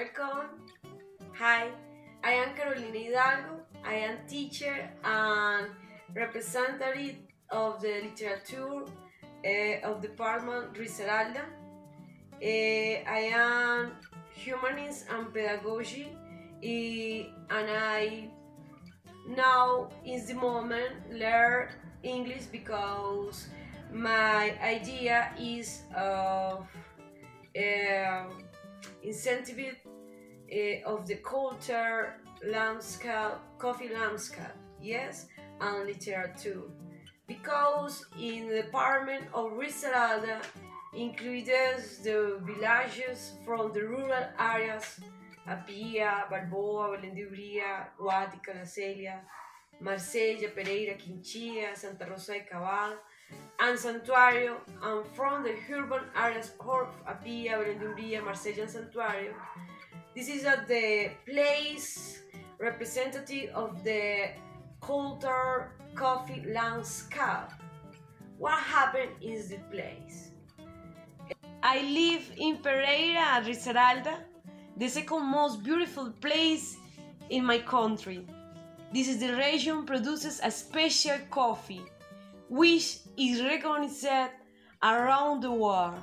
Welcome. Hi, I am Carolina Hidalgo. I am teacher and representative of the literature uh, of Department Risaralda. Uh, I am humanist and pedagogy uh, and I now is the moment learn English because my idea is of uh, incentive uh, of the culture landscape, coffee landscape, yes, and literature. Because in the department of Risaralda includes the villages from the rural areas Apia, Balboa, Umbría, Guática, La Celia, Marsella, Pereira, Quinchía, Santa Rosa de Cabal, and Santuario, and from the urban areas of Apia, Umbría, Marsella, and Santuario. This is at the place representative of the culture coffee landscape. What happened in the place? I live in Pereira, Risaralda, the second most beautiful place in my country. This is the region produces a special coffee, which is recognized around the world.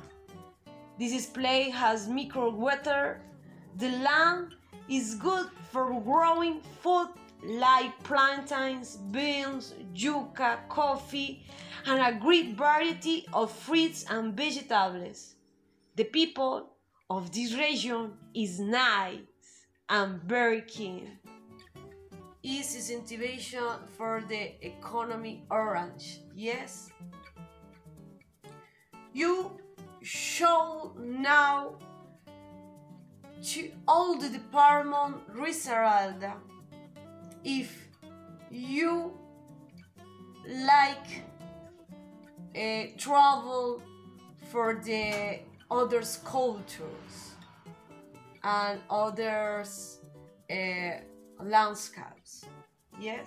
This place has micro weather. The land is good for growing food like plantains, beans, yuca, coffee, and a great variety of fruits and vegetables. The people of this region is nice and very keen. Is incentivation for the economy orange, yes? You show now to all the department Risaralda if you like uh, travel for the others cultures and others uh, landscapes. Yes